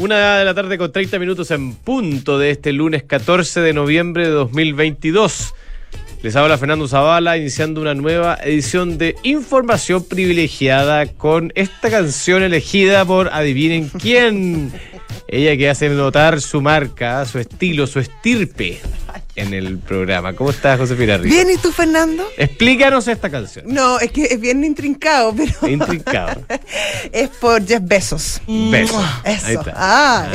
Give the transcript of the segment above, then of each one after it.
Una de la tarde con 30 minutos en punto de este lunes 14 de noviembre de 2022. Les habla Fernando Zavala iniciando una nueva edición de Información Privilegiada con esta canción elegida por adivinen quién. Ella que hace notar su marca, su estilo, su estirpe en el programa. ¿Cómo estás, Josefina Rico? Bien, ¿y tú, Fernando? Explícanos esta canción. No, es que es bien intrincado, pero. Intrincado. es por Jeff Bezos. Besos. Eso. Ahí está. Ah.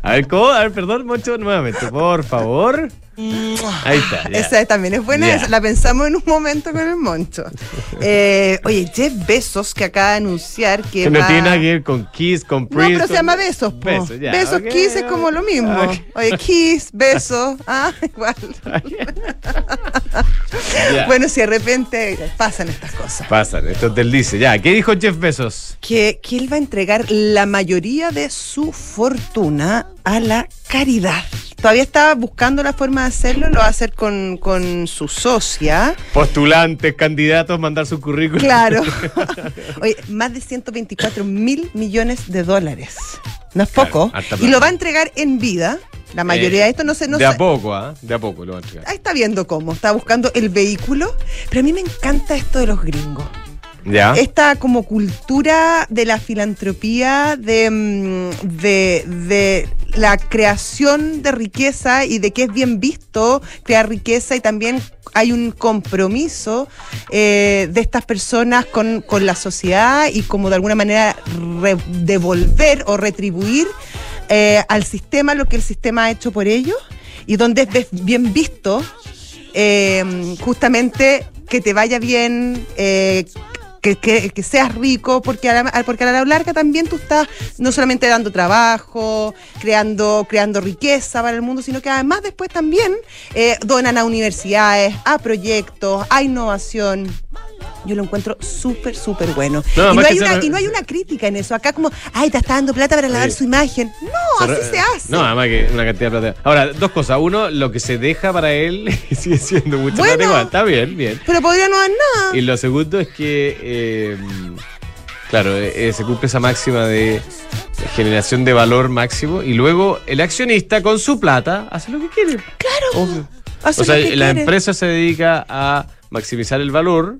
A ver, ¿cómo? A ver, perdón, Moncho, nuevamente, por favor. Ahí está. ya. Esa también es buena, esa la pensamos en un momento con el Moncho. Eh, oye, Jeff Bezos que acaba de anunciar que. Que no tiene nada que ver con Kiss, con No, Prince. pero se llama Besos, po. Besos, ya, Besos, Kiss es como lo mismo. Oye, Kiss, Besos, ah, igual. Bueno, si de repente pasan estas cosas. Pasan, esto es del dice. Ya, ¿qué dijo Jeff Bezos? que, que él va a entregar la mayoría de su fortuna a la caridad. Todavía estaba buscando la forma de hacerlo, lo va a hacer con, con su socia. Postulantes, candidatos, mandar su currículum. Claro. Oye, más de 124 mil millones de dólares. No es Claro, poco. y lo va a entregar en vida. La mayoría Eh, de esto no se... No de a poco, ¿ah? De a poco lo van a entregar. Ahí está viendo cómo. Está buscando el vehículo. Pero a mí me encanta esto de los gringos. Esta como cultura de la filantropía, de, mm, de, de la creación de riqueza y de que es bien visto crear riqueza y también hay un compromiso eh, de estas personas con, con la sociedad y como de alguna manera devolver o retribuir eh, al sistema lo que el sistema ha hecho por ellos y donde es bien visto eh, justamente que te vaya bien, que, seas rico, porque a, la, porque a la larga también tú estás no solamente dando trabajo, creando, creando riqueza para el mundo, sino que además después también eh, donan a universidades, a proyectos, a innovación. Yo lo encuentro súper, súper bueno. No, y, no hay una, y no hay una crítica en eso. Acá como, ay, te está dando plata para lavar Sí. su imagen. No, así se hace. No, además que una cantidad de plata. Ahora, dos cosas. Uno, lo que se deja para él sigue siendo mucha Bueno. plata igual. Está bien, bien. Pero podría no dar nada. Y lo segundo es que, eh, claro, eh, se cumple esa máxima de generación de valor máximo y luego el accionista con su plata hace lo que quiere. Claro. Obvio. Hace O sea, lo que la quiere. empresa se dedica a maximizar el valor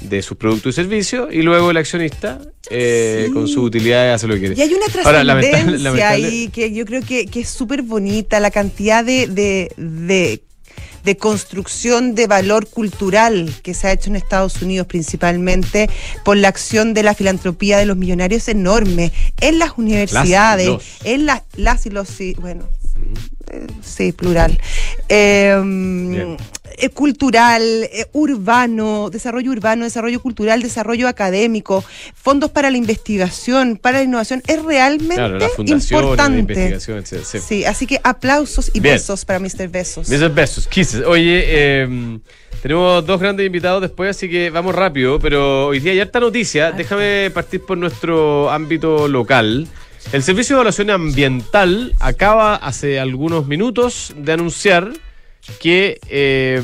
de sus productos y servicios y luego el accionista eh, Sí. con su utilidad hace lo que quiere. Y hay una trascendencia ahí que yo creo que, que es súper bonita, la cantidad de, de, de, de construcción de valor cultural que se ha hecho en Estados Unidos principalmente por la acción de la filantropía de los millonarios enorme, en las universidades, en las, las y los, bueno, eh, sí, plural. Eh. Eh, cultural, eh, urbano, desarrollo urbano, desarrollo cultural, desarrollo académico, fondos para la investigación, para la innovación, es realmente Claro, de importante. investigación, etcétera. Sí. Sí, así que aplausos y Bien. besos para Mr. Besos. Besos, besos, kisses. Oye, eh, tenemos dos grandes invitados después, así que vamos rápido, pero hoy día hay harta noticia. Déjame partir por nuestro ámbito local. El Servicio de Evaluación Ambiental acaba hace algunos minutos de anunciar que eh,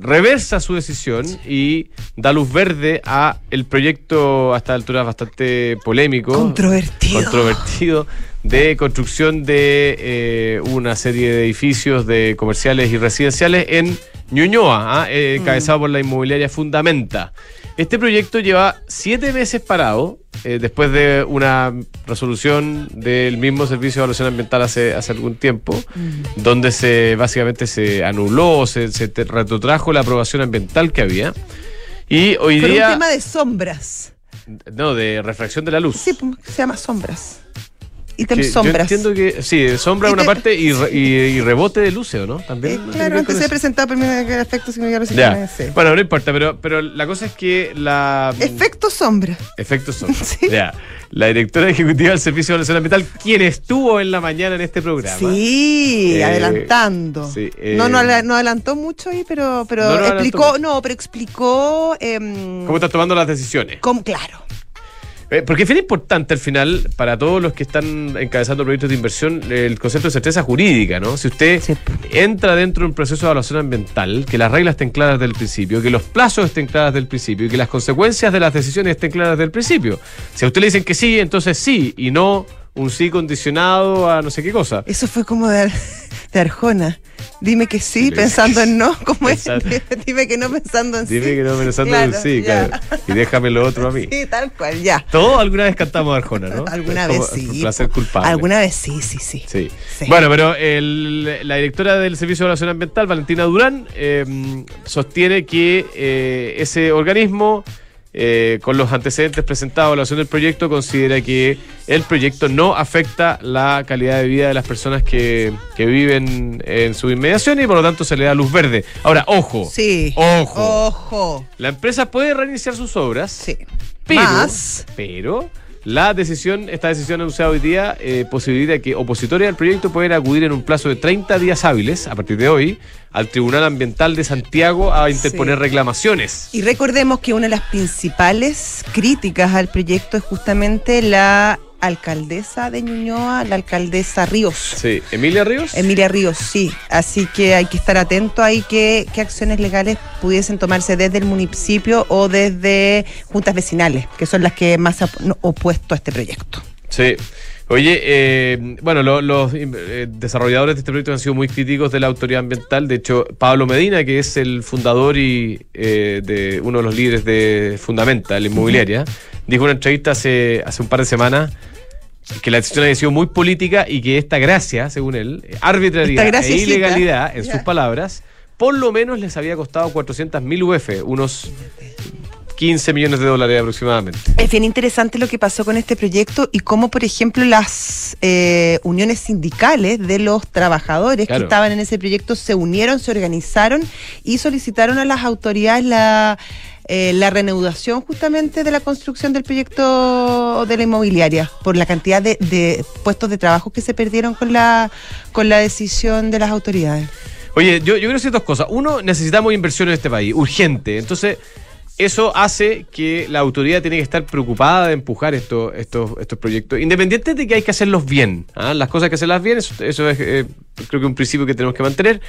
reversa su decisión y da luz verde a el proyecto a esta altura bastante polémico Controvertido. controvertido de construcción de eh, una serie de edificios de comerciales y residenciales en Ñuñoa, ¿ah? Eh, encabezado por la inmobiliaria Fundamenta. Este proyecto lleva siete meses parado eh, después de una resolución del mismo Servicio de Evaluación Ambiental hace, hace algún tiempo, donde se básicamente se anuló, se, se te- retrotrajo la aprobación ambiental que había. Y hoy Por día... un tema de sombras. No, de refracción de la luz. Sí, pues, se llama sombras. Ítem Yo sombras. entiendo que sí, sombra una te- parte y, re- y- y rebote de luces, ¿no? Eh, También. que claro, antes con se presentado primero el efecto Ya. sí. Bueno, no importa, pero, pero la cosa es que la. Efecto sombra. Efectos sombra. Sí. Ya. La directora ejecutiva del Servicio de Evaluación Ambiental, quien estuvo en la mañana en este programa. Sí, Eh, adelantando. sí, eh, no, no, no adelantó mucho ahí, pero, pero No, no explicó, no, pero explicó em, ¿Cómo estás tomando las decisiones? cómo- claro. Eh, Porque es bien importante al final, para todos los que están encabezando proyectos de inversión, el concepto de certeza jurídica, ¿no? Si usted Sí. entra dentro de un proceso de evaluación ambiental, que las reglas estén claras desde el principio, que los plazos estén claras desde el principio y que las consecuencias de las decisiones estén claras desde el principio. Si a usted le dicen que sí, entonces sí, y no un sí condicionado a no sé qué cosa. Eso fue como de, de Arjona. Dime que sí, pensando en no. ¿Cómo es? Dime que no pensando en sí. Dime que no pensando en sí, ya. claro. Y déjame lo otro a mí. Sí, tal cual, ya. Todos alguna vez cantamos Arjona, ¿no? Alguna vez como sí. Placer culpable. Alguna vez sí, sí, sí. Sí. Sí. Bueno, pero el- la directora del Servicio de Evaluación Ambiental, Valentina Durán, eh, sostiene que eh, ese organismo, eh, con los antecedentes presentados a la evaluación del proyecto, considera que el proyecto no afecta la calidad de vida de las personas que, que viven en su inmediación y por lo tanto se le da luz verde. Ahora, ojo. Sí. Ojo. Ojo. La empresa puede reiniciar sus obras. Sí. Pero, Más. pero la decisión, esta decisión anunciada hoy día, eh, posibilita que opositores al proyecto puedan acudir en un plazo de 30 días hábiles, a partir de hoy, al Tribunal Ambiental de Santiago a interponer Sí. reclamaciones. Y recordemos que una de las principales críticas al proyecto es justamente la alcaldesa de Ñuñoa, la alcaldesa Ríos. Sí, Emilia Ríos. Emilia Ríos, sí. Así que hay que estar atento ahí que qué acciones legales pudiesen tomarse desde el municipio o desde juntas vecinales, que son las que más se han opuesto a este proyecto. Sí. Oye, eh, bueno, lo- los eh, desarrolladores de este proyecto han sido muy críticos de la autoridad ambiental. De hecho, Pablo Medina, que es el fundador y eh, de uno de los líderes de Fundamenta, la inmobiliaria, dijo en una entrevista hace, hace un par de semanas que la decisión había sido muy política y que esta gracia, según él, arbitrariedad Esta e ilegalidad, en sus palabras, por lo menos les había costado 400 mil UF, unos 15 millones de dólares aproximadamente. Es bien interesante lo que pasó con este proyecto y cómo, por ejemplo, las eh, uniones sindicales de los trabajadores Claro. que estaban en ese proyecto se unieron, se organizaron y solicitaron a las autoridades la, eh, la reanudación justamente de la construcción del proyecto de la inmobiliaria por la cantidad de, de puestos de trabajo que se perdieron con la, con la decisión de las autoridades. Oye, yo, yo quiero decir dos cosas. Uno, necesitamos inversión en este país, urgente. Entonces, eso hace que la autoridad tiene que estar preocupada de empujar estos, estos, estos proyectos, independiente de que hay que hacerlos bien. ¿ah? Las cosas hay que hacerlas bien, eso, eso es eh, creo que un principio que tenemos que mantener,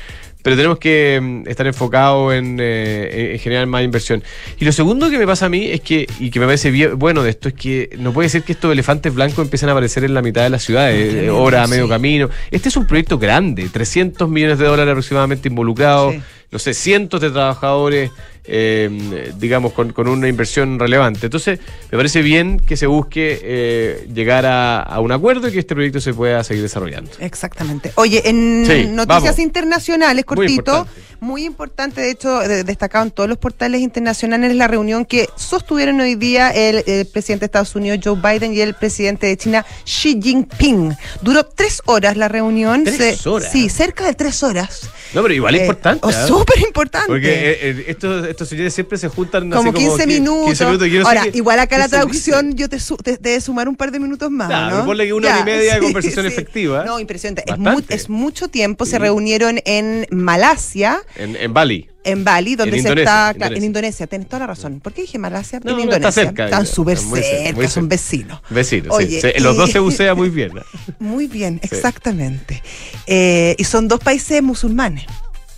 pero tenemos que mm, estar enfocados en, eh, en generar más inversión. Y lo segundo que me pasa a mí es que, y que me parece bien, bueno de esto, es que no puede ser que estos elefantes blancos empiecen a aparecer en la mitad de las ciudades, eh, hora a medio sí. camino. Este es un proyecto grande, 300 millones de dólares aproximadamente involucrados, Sí. no sé, cientos de trabajadores, eh, digamos, con, con una inversión relevante. Entonces, me parece bien que se busque eh, llegar a, a un acuerdo y que este proyecto se pueda seguir desarrollando. Exactamente. Oye, en Sí, noticias vamos. internacionales, Muy cortito, importante. muy importante, de hecho, de- destacado en todos los portales internacionales, la reunión que sostuvieron hoy día el, el presidente de Estados Unidos, Joe Biden, y el presidente de China, Xi Jinping. Duró tres horas la reunión. ¿Tres horas? Sí, cerca de tres horas. No, pero igual es Eh, importante. oh, ¿ah? Súper importante. Porque eh, eh, estos, estos señores siempre se juntan como 15 qui- minutos. 15 minutos. y yo no sé Ahora, qué- igual acá la traducción dice. yo te, su- te, te debe sumar un par de minutos más. Claro, ¿no? ponle que una hora y media de conversación efectiva. No, impresionante. Es, mu- es mucho tiempo. Se Sí. reunieron en Malasia, En, en Bali. En Bali, donde En se Indonesia, está. Indonesia. En Indonesia, tienes toda la razón. ¿Por qué dije Malasia? No, en no, Indonesia. está cerca, Están está súper cerca, son vecinos. Vecinos, Oye, sí. Los dos se bucea muy bien. Muy bien, exactamente. Eh, y son dos países musulmanes,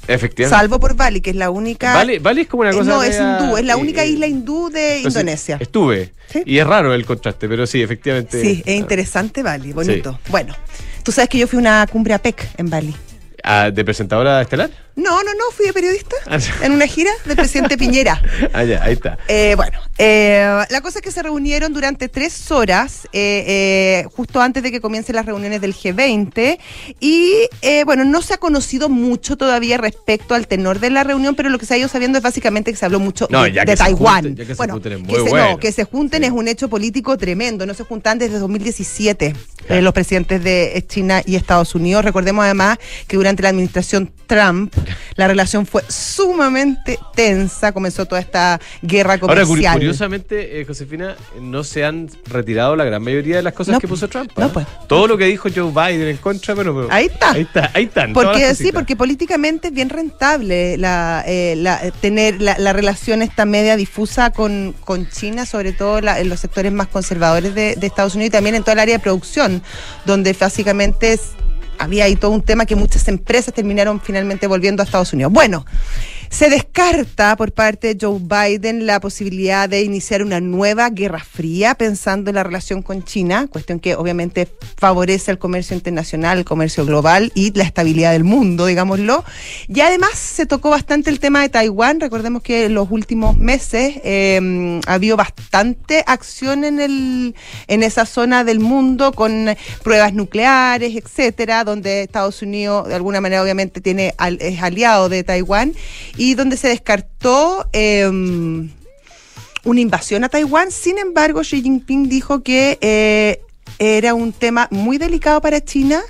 Efectivamente. salvo por Bali, que es la única. Bali, Bali es como una Eh, cosa. no, es hindú, es la eh, única eh, isla hindú de entonces, Indonesia. Estuve. Sí. Y es raro el contraste, pero sí, efectivamente. Sí, es interesante Bali, bonito. Bueno, tú sabes que yo fui a una cumbre APEC en Bali. ah, ¿De presentadora estelar? No, no, no, fui de periodista Ah, en una gira del presidente Piñera. Ah, ya, ahí está. Eh, bueno, eh, la cosa es que se reunieron durante tres horas, eh, eh, justo antes de que comiencen las reuniones del G20, y eh, bueno, no se ha conocido mucho todavía respecto al tenor de la reunión, pero lo que se ha ido sabiendo es básicamente que se habló mucho No, de, ya de que se Taiwán. junten, ya que se bueno, junten es muy que se, bueno. no, que se junten Sí. es un hecho político tremendo, no se juntan desde 2017 Claro. eh, los presidentes de China y Estados Unidos. Recordemos además que durante la administración Trump, La relación fue sumamente tensa, comenzó toda esta guerra comercial. Ahora, curiosamente, eh, Josefina, no se han retirado la gran mayoría de las cosas que puso Trump. No, ¿ah? pues. Todo lo que dijo Joe Biden en contra, bueno, ahí está. Ahí está, ahí están. Porque sí, porque políticamente es bien rentable la, eh, tener la, relación esta media difusa con, con China, sobre todo en los sectores más conservadores de, de Estados Unidos y también en toda el área de producción, donde básicamente es había ahí todo un tema que muchas empresas terminaron finalmente volviendo a Estados Unidos. Bueno, se descarta por parte de Joe Biden la posibilidad de iniciar una nueva guerra fría pensando en la relación con China, cuestión que obviamente favorece el comercio internacional, el comercio global y la estabilidad del mundo, digámoslo. Y además se tocó bastante el tema de Taiwán. Recordemos que en los últimos meses eh, ha habido bastante acción en, el, en esa zona del mundo con pruebas nucleares, etcétera, donde Estados Unidos de alguna manera obviamente tiene es aliado de Taiwán y donde se descartó em, una invasión a Taiwán. Sin embargo, Xi Jinping dijo que eh, era un tema muy delicado para China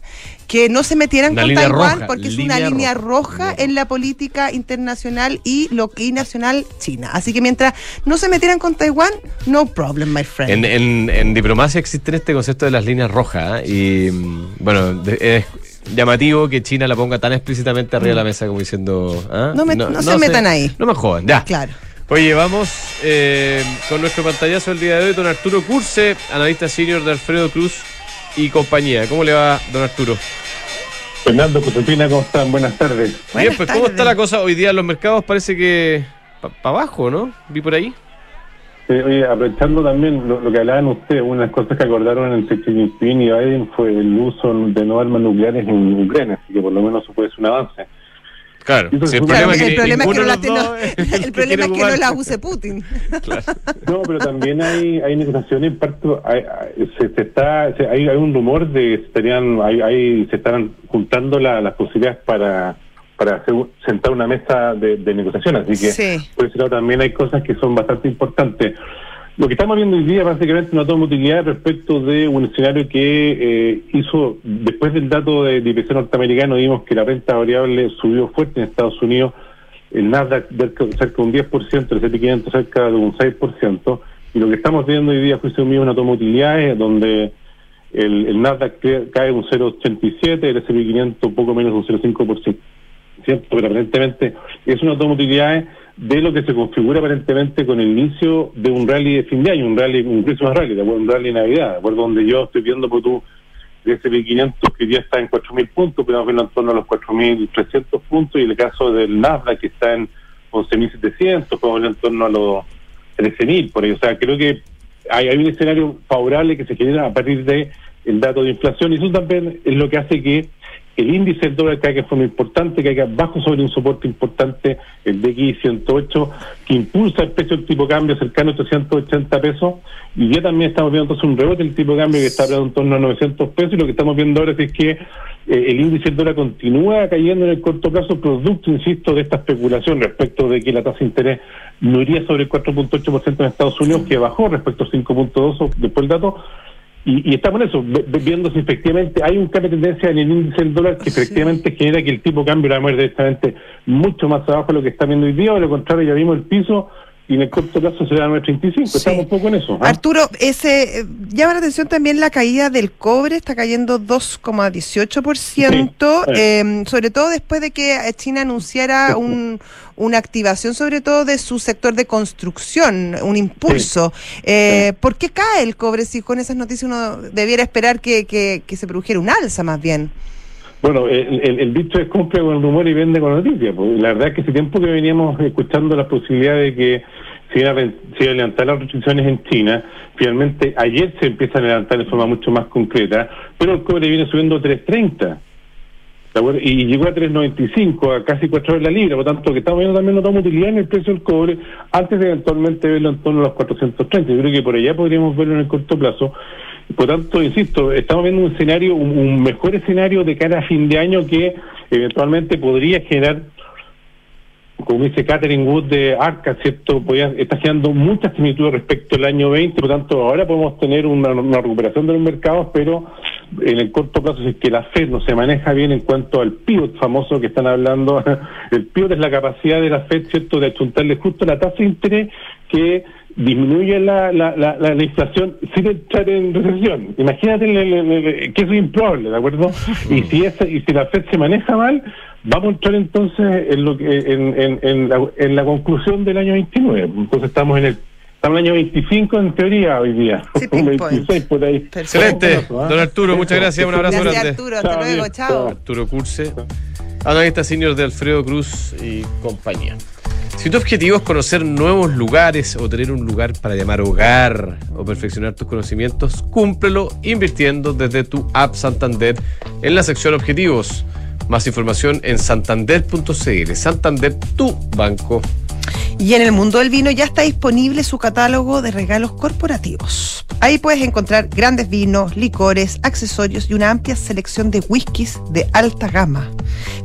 que no se metieran con Taiwán porque es una línea roja, en la política internacional y lo que nacional China. Así que mientras no se metieran con Taiwán, no problem, my friend. En, diplomacia existe este concepto de las líneas rojas ¿eh? y mm, bueno, es llamativo que China la ponga tan explícitamente arriba de la mm. mesa como diciendo... ¿ah? No, se, metan ahí. No me jodan, ya. Claro. Oye, vamos eh, con nuestro pantallazo el día de hoy, don Arturo Curse, analista senior de Alfredo Cruz y compañía. ¿Cómo le va, don Arturo? Fernando Josefina, ¿cómo están? Buenas tardes. Bien, pues ¿cómo está la cosa hoy día en los mercados? Parece que para abajo, ¿no? Vi por ahí. Oye, aprovechando también lo, que hablaban ustedes, una de las cosas que acordaron entre Xi Jinping y Biden fue el uso de no armas nucleares en Ucrania, así que por lo menos eso puede ser un avance. Claro, el, problema es que, no, el problema es que no la use Putin. No, pero también hay, hay negociaciones, hay, se, está, hay, hay, un rumor de que estarían, hay, se están juntando las posibilidades para para hacer, sentar una mesa de, negociación, así que por ese lado también hay cosas que son bastante importantes. Lo que estamos viendo hoy día es básicamente una toma utilidad respecto de un escenario que eh, hizo, después del dato de, IPC norteamericano, vimos que la renta variable subió fuerte en Estados Unidos, el Nasdaq cerca de un 10%, el S&P 500 cerca de un 6%, y lo que estamos viendo hoy día, juicio mío, una toma de utilidades donde el, el Nasdaq cae un 0,87, el S&P 500 un poco menos de un 0,5%, pero aparentemente es una toma de utilidades de lo que se configura aparentemente con el inicio de un rally de fin de año, un rally, un Christmas rally, un rally de Navidad, de acuerdo donde yo estoy viendo por tu de ese 500 que ya está en 4.000 puntos, pero en torno a los 4.300 puntos, y el caso del Nasdaq que está en 11.700, podemos en torno a los 13.000, por ahí. O sea, creo que hay, hay un escenario favorable que se genera a partir de el dato de inflación, y eso también es lo que hace que el índice del dólar caiga de forma importante, caiga bajo sobre un soporte importante, el DXY 108, que impulsa el precio del tipo de cambio cercano a 880 pesos, y ya también estamos viendo entonces un rebote del tipo de cambio que está en torno a 900 pesos, y lo que estamos viendo ahora es que eh, el índice del dólar continúa cayendo en el corto plazo, producto, insisto, de esta especulación respecto de que la tasa de interés no iría sobre el 4.8% en Estados Unidos, que bajó respecto al 5.2% después del dato, y, estamos en eso, viendo si efectivamente hay un cambio de tendencia en el índice del dólar que efectivamente genera que el tipo de cambio va a mover directamente mucho más abajo de lo que está viendo hoy día, o lo contrario, ya vimos el piso y en el corto plazo será 9.35. Estamos un poco en eso. ¿ah? Arturo, ese eh, llama la atención también la caída del cobre, está cayendo 2,18%, eh, sobre todo después de que China anunciara un, una activación, sobre todo de su sector de construcción, un impulso. Eh, ¿Por qué cae el cobre si con esas noticias uno debiera esperar que, que, se produjera un alza más bien? Bueno, el, el, dicho es cumple con el rumor y vende con noticias. Pues. La verdad es que hace tiempo que veníamos escuchando la posibilidad de que se iban a, levantar las restricciones en China. Finalmente, ayer se empieza a levantar de forma mucho más concreta, pero el cobre viene subiendo 3.30. Y llegó a 3.95, a casi 4 horas la libra, por tanto, que estamos viendo también notamos utilidad en el precio del cobre antes de eventualmente verlo en torno a los 430. Yo creo que por allá podríamos verlo en el corto plazo. Por tanto, insisto, estamos viendo un escenario, un, mejor escenario de cara a fin de año que eventualmente podría generar, como dice Catherine Wood de Arca, ¿cierto? Podría, está generando muchas similitudes respecto al año 20, por tanto, ahora podemos tener una, recuperación de los mercados, pero en el corto plazo, si es que la Fed no se maneja bien en cuanto al pivot famoso que están hablando, el pivot es la capacidad de la Fed, ¿cierto?, de achuntarle justo la tasa de interés que disminuye la, la, la, la, inflación sin entrar en recesión. Imagínate que eso es improbable, ¿de acuerdo? Y si, esa, y si la Fed se maneja mal, vamos a entrar entonces en, lo que, en, en, en, la, en la conclusión del año 29. Entonces estamos en el Estamos en el año 25 en teoría hoy día. Sí, 26 pinpoint. por ahí. Excelente. Don Arturo, muchas gracias. Un abrazo Gracias, grande. Arturo. Hasta Chao, luego. Chao. Arturo Curse, analista senior de Alfredo Cruz y compañía. Si tu objetivo es conocer nuevos lugares o tener un lugar para llamar hogar o perfeccionar tus conocimientos, cúmplelo invirtiendo desde tu app Santander en la sección Objetivos. Más información en santander.cl. Santander, tu banco. Y en el mundo del vino ya está disponible su catálogo de regalos corporativos. Ahí puedes encontrar grandes vinos, licores, accesorios y una amplia selección de whiskies de alta gama.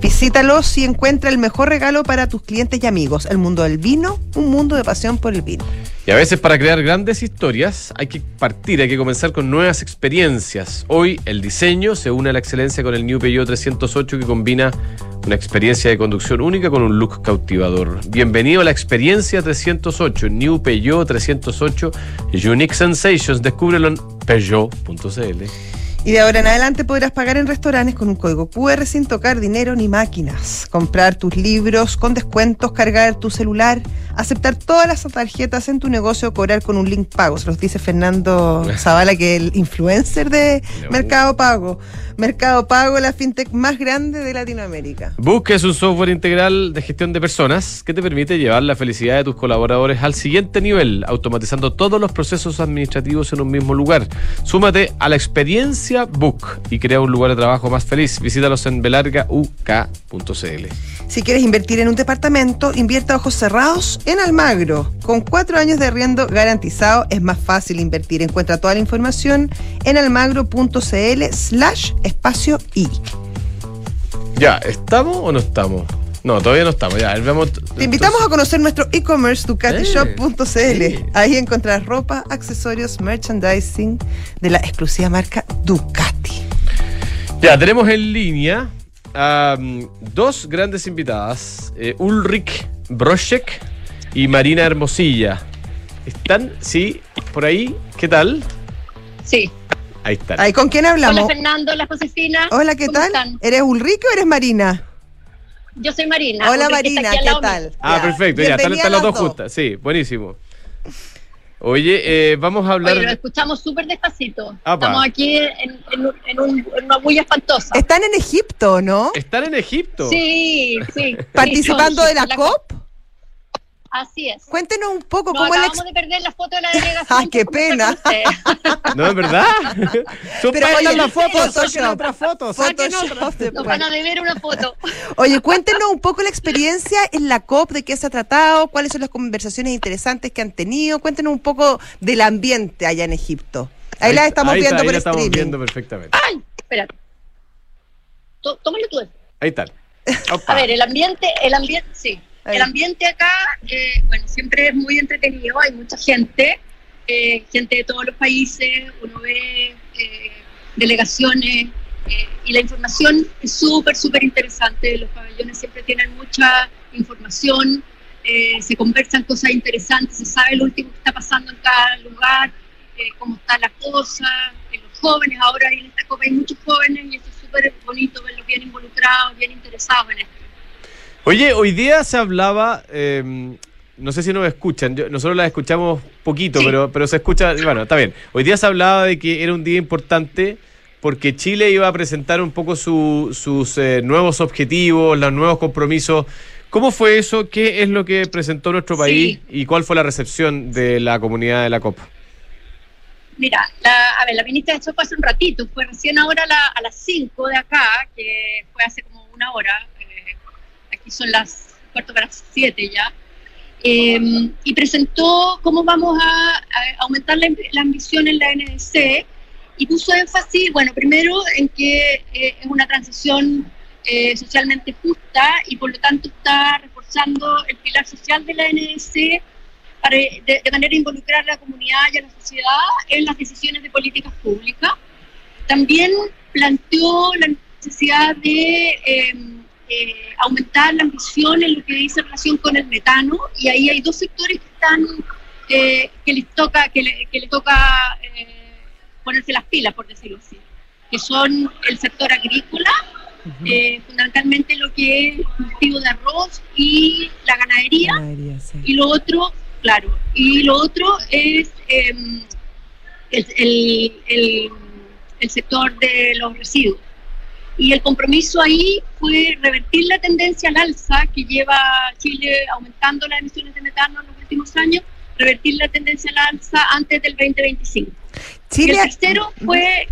Visítalos y encuentra el mejor regalo para tus clientes y amigos. El mundo del vino, un mundo de pasión por el vino. Y a veces para crear grandes historias hay que partir, hay que comenzar con nuevas experiencias. Hoy el diseño se une a la excelencia con el New Peugeot 308 que combina una experiencia de conducción única con un look cautivador. Bienvenido a la experiencia 308, New Peugeot 308 Unique Sensations. Descúbrelo en peugeot.cl. Y de ahora en adelante podrás pagar en restaurantes con un código QR sin tocar dinero ni máquinas. Comprar tus libros con descuentos, cargar tu celular, aceptar todas las tarjetas en tu negocio, cobrar con un link pago. Se los dice Fernando Zavala, que es el influencer de Mercado Pago. Mercado Pago, la fintech más grande de Latinoamérica. Busca es un software integral de gestión de personas que te permite llevar la felicidad de tus colaboradores al siguiente nivel, automatizando todos los procesos administrativos en un mismo lugar. Súmate a la experiencia Book y crea un lugar de trabajo más feliz. Visítalos en belargauk.cl. Si quieres invertir en un departamento, invierta ojos cerrados en Almagro. Con cuatro años de arriendo garantizado, es más fácil invertir. Encuentra toda la información en almagro.cl slash espacio I. Ya, ¿estamos o no estamos? No, todavía no estamos. Ya, vamos. Te invitamos a conocer nuestro e-commerce ducatishop.cl. sí. Ahí encontrarás ropa, accesorios, merchandising de la exclusiva marca Ducati. Ya, tenemos en línea a mm, dos grandes invitadas, eh, Ulrich Broschek y Marina Hermosilla. ¿Están? Sí, por ahí. ¿Qué tal? Sí. Ahí están. Ay, ¿Con quién hablamos? Hola Fernando, hola Josefina. Hola, ¿qué ¿Cómo tal? están? ¿Eres Ulrike o eres Marina? Yo soy Marina. Hola Marina, ¿qué tal? Ah, perfecto, ya, están, están las dos juntas. Sí, buenísimo. Oye, eh, vamos a hablar. Oye, lo escuchamos súper despacito. Apa. Estamos aquí en, en un- en un- en una bulla espantosa. Están en Egipto, ¿no? Están en Egipto. Sí, sí. Participando Sí, de la la COP. Así es. Cuéntenos un poco Nos cómo es la acabamos ex- de perder la foto de la delegación. Ah, qué por pena. ¿No es verdad? Son Pero oye, la foto, saquen otra foto. Nos van a deber una foto. Oye, cuéntenos un poco la experiencia en la COP, de qué se ha tratado, cuáles son las conversaciones interesantes que han tenido. Cuéntenos un poco del ambiente allá en Egipto. Ahí, las estamos ahí está, viendo ahí por la estamos streaming. viendo perfectamente. Ay, espérate. Tó- Tómalo tú. Ahí están. A ver, el ambiente, el ambiente, sí. El ambiente acá, eh, bueno, siempre es muy entretenido, hay mucha gente, eh, gente de todos los países, uno ve eh, delegaciones eh, y la información es súper, súper interesante. Los pabellones siempre tienen mucha información, se conversan cosas interesantes, se sabe lo último que está pasando en cada lugar, cómo está la cosa, los jóvenes, ahora en esta copa hay muchos jóvenes y eso es súper bonito verlos bien involucrados, bien interesados en esto. Oye, hoy día se hablaba, eh, no sé si nos escuchan, yo- nosotros la escuchamos poquito, Sí. pero, pero se escucha, y bueno, está bien. Hoy día se hablaba de que era un día importante porque Chile iba a presentar un poco su- sus eh, nuevos objetivos, los nuevos compromisos. ¿Cómo fue eso? ¿Qué es lo que presentó nuestro Sí. país y cuál fue la recepción de la comunidad de la COP? Mira, la, a ver, la ministra de eso fue hace un ratito, fue recién ahora a, la- a las 5 de acá, que fue hace como una hora, son las cuarto para 7 ya, eh, y presentó cómo vamos a, a aumentar la, la ambición en la NDC y puso énfasis, bueno, primero en que eh, es una transición eh, socialmente justa y por lo tanto está reforzando el pilar social de la NDC para, de, de manera a involucrar a la comunidad y a la sociedad en las decisiones de políticas públicas. también planteó la necesidad de em, eh, aumentar la ambición en lo que dice relación con el metano, y ahí hay dos sectores que están eh, que les toca, que le, que le toca eh, ponerse las pilas, por decirlo así, que son el sector agrícola, eh, fundamentalmente lo que es el cultivo de arroz y la ganadería, Ganadería, sí. y lo otro, claro, y lo otro es em, el, el- el- el sector de los residuos. Y el compromiso ahí fue revertir la tendencia al alza que lleva Chile aumentando las emisiones de metano en los últimos años, revertir la tendencia al alza antes del 2025. Y Chile, el tercero fue,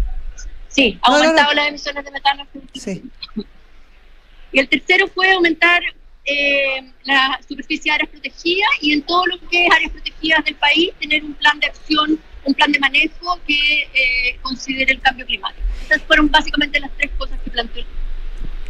sí, ha No, no, no. aumentado las emisiones de metano. Sí. y el tercero fue aumentar eh, la superficie de áreas protegidas y en todo lo que es áreas protegidas del país tener un plan de acción, un plan de manejo que eh, considere el cambio climático. Esas fueron básicamente las tres cosas que planteó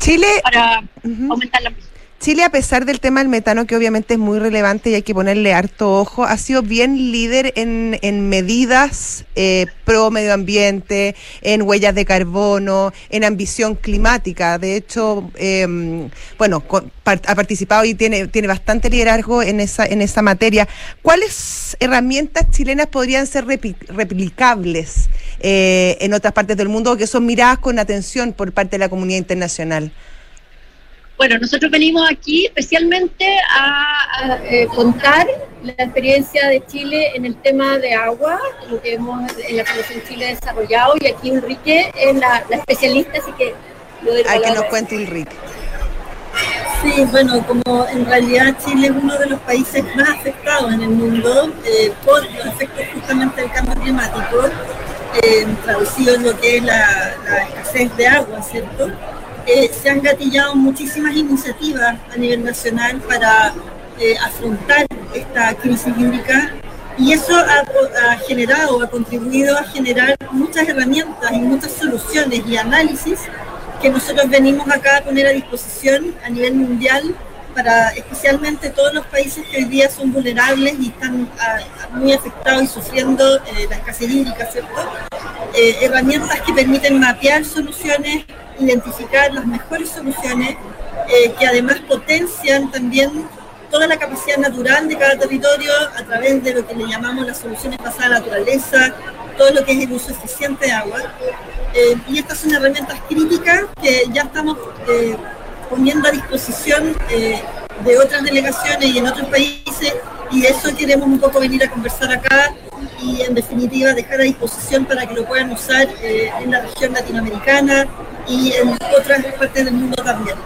Chile, para aumentar la ambición. Chile, a pesar del tema del metano, que obviamente es muy relevante y hay que ponerle harto ojo, ha sido bien líder en, en medidas eh, pro medio ambiente, en huellas de carbono, en ambición climática. De hecho, eh, bueno, con- ha participado y tiene, tiene bastante liderazgo en esa, en esa materia. ¿Cuáles herramientas chilenas podrían ser replicables eh, en otras partes del mundo o que son miradas con atención por parte de la comunidad internacional? Bueno, nosotros venimos aquí especialmente a, a, eh, contar la experiencia de Chile en el tema de agua, lo que hemos en la Fundación Chile desarrollado, y aquí Enrique es la, la especialista, así que lo Hay que nos cuente Ulrich. Sí, bueno, como en realidad Chile es uno de los países más afectados en el mundo eh, por los efectos justamente del cambio climático, eh, traducido en lo que es la, la escasez de agua, ¿cierto? Se han gatillado muchísimas iniciativas a nivel nacional para eh, afrontar esta crisis hídrica y eso ha, ha generado, ha contribuido a generar muchas herramientas y muchas soluciones y análisis que nosotros venimos acá a poner a disposición a nivel mundial para especialmente todos los países que hoy día son vulnerables y están ah, muy afectados y sufriendo eh, la escasez hídrica, ¿cierto? Eh, herramientas que permiten mapear soluciones, identificar las mejores soluciones, eh, que además potencian también toda la capacidad natural de cada territorio a través de lo que le llamamos las soluciones basadas en la naturaleza, todo lo que es el uso eficiente de agua. Eh, y estas son herramientas críticas que ya estamos poniendo a disposición eh, de otras delegaciones y en otros países y eso queremos un poco venir a conversar acá y en definitiva dejar a disposición para que lo puedan usar eh, en la región latinoamericana y en otras partes del mundo también.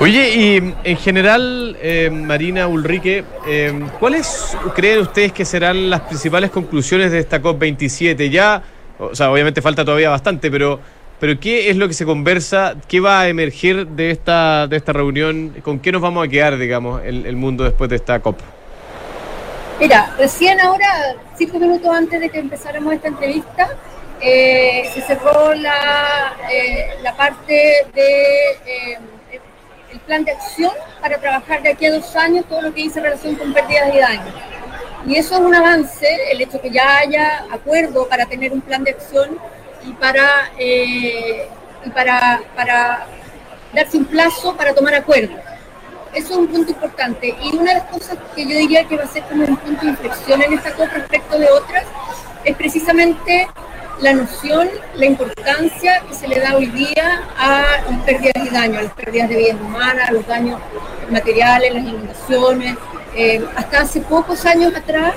Oye, y en general, eh, Marina Ulrike, eh, ¿cuáles creen ustedes que serán las principales conclusiones de esta COP27? Ya, o sea, obviamente falta todavía bastante, pero, pero ¿qué es lo que se conversa? ¿Qué va a emerger de esta, de esta reunión? ¿Con qué nos vamos a quedar, digamos, el, el mundo después de esta COP? Mira, recién ahora, cinco minutos antes de que empezáramos esta entrevista, eh, se cerró la, eh, la parte de eh, el plan de acción para trabajar de aquí a dos años todo lo que dice relación con pérdidas y daños. Y eso es un avance, el hecho que ya haya acuerdo para tener un plan de acción y para, eh, y para, para darse un plazo para tomar acuerdos. Eso es un punto importante. Y una de las cosas que yo diría que va a ser como un punto de inflexión en esta COP respecto de otras es precisamente la noción, la importancia que se le da hoy día a las pérdidas y daños, a las pérdidas de vidas humanas, a los daños materiales, las inundaciones. Eh, hasta hace pocos años atrás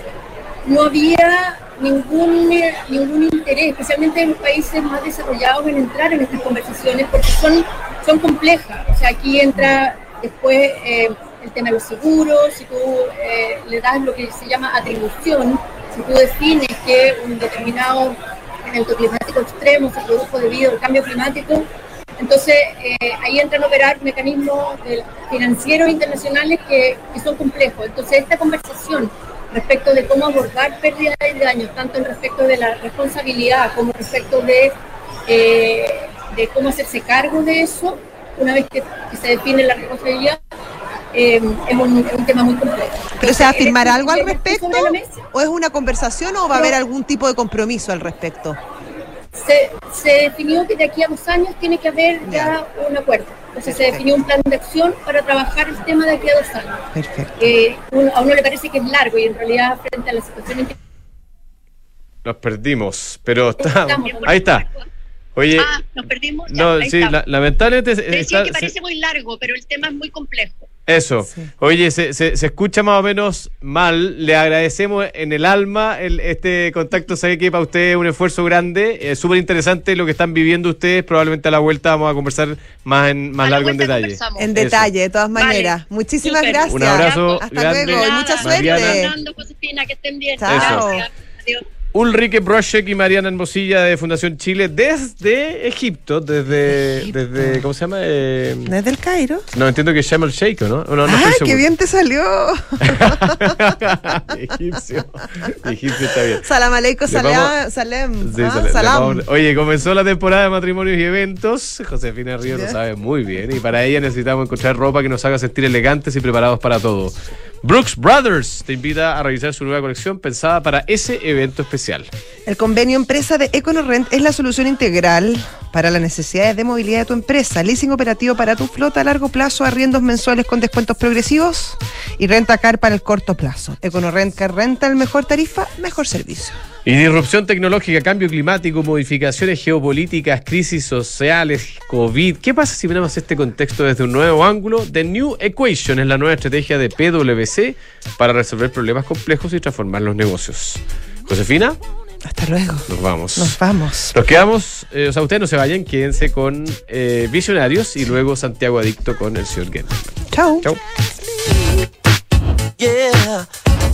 no había ningún, ningún interés, especialmente en los países más desarrollados, en entrar en estas conversaciones porque son, son complejas. O sea, aquí entra después eh, el tema de los seguros, si tú eh, le das lo que se llama atribución, si tú defines que un determinado evento climático extremo se produjo debido al cambio climático, entonces eh, ahí entran a operar mecanismos financieros internacionales que, que son complejos. Entonces esta conversación respecto de cómo abordar pérdidas y daños, tanto en respecto de la responsabilidad como respecto de, eh, de cómo hacerse cargo de eso, una vez que, que se define la responsabilidad, eh, es, un, es un tema muy complejo. ¿Pero se va a Entonces, firmar algo al respecto? ¿O es una conversación o va a haber algún tipo de compromiso al respecto? se, se definió que de aquí a dos años tiene que haber ya un acuerdo. Entonces se Perfecto. definió un plan de acción para trabajar el tema de aquí a dos años. Perfecto. Que uno- a uno le parece que es largo y en realidad frente a la situación en que Nos perdimos, pero está. estamos. Ahí está. Oye, Ah, nos perdimos. Ya, no, sí, la- lamentablemente. Te decía está- que se- parece muy largo, pero el tema es muy complejo. Eso. Sí. Oye, se, se- se escucha más o menos mal. Le agradecemos en el alma el, este contacto. Sé que para ustedes es un esfuerzo grande. Es súper interesante lo que están viviendo ustedes. Probablemente a la vuelta vamos a conversar más, en, más A la largo en detalle. En detalle, de todas Vale. maneras. Muchísimas gracias. Un abrazo Hasta grande. luego y mucha Mariana. suerte. Fernando, Josefina, que estén bien. Chao. Gracias. Adiós. Ulrike Broschek y Mariana Hermosilla de Fundación Chile desde Egipto, desde, Egipto. desde ¿cómo se llama? Eh, Desde el Cairo. no, entiendo que Sharm el Sheikh, ¿no? No, no ¡Ay, estoy qué bien te salió! Egipcio. Egipcio está bien. Salam aleikum, Salem. Sí, Ah, salam. Oye, comenzó la temporada de matrimonios y eventos. Josefina Ríos lo sabe muy bien. Y para ella necesitamos encontrar ropa que nos haga sentir elegantes y preparados para todo. Brooks Brothers te invita a revisar su nueva colección pensada para ese evento especial. El convenio empresa de EconoRent es la solución integral para las necesidades de movilidad de tu empresa. Leasing operativo para tu flota a largo plazo, arriendos mensuales con descuentos progresivos y renta car para el corto plazo. EconoRent Car Renta, el mejor tarifa, mejor servicio. Y disrupción tecnológica, cambio climático, modificaciones geopolíticas, crisis sociales, COVID. ¿Qué pasa si miramos este contexto desde un nuevo ángulo? The New Equation es la nueva estrategia de PwC para resolver problemas complejos y transformar los negocios. Josefina, Hasta luego. nos vamos. Nos vamos. Nos quedamos, eh, o sea, ustedes no se vayan, quédense con eh, Visionarios y luego Santiago Adicto con el señor Gendelman. Chau. Chau. Yeah,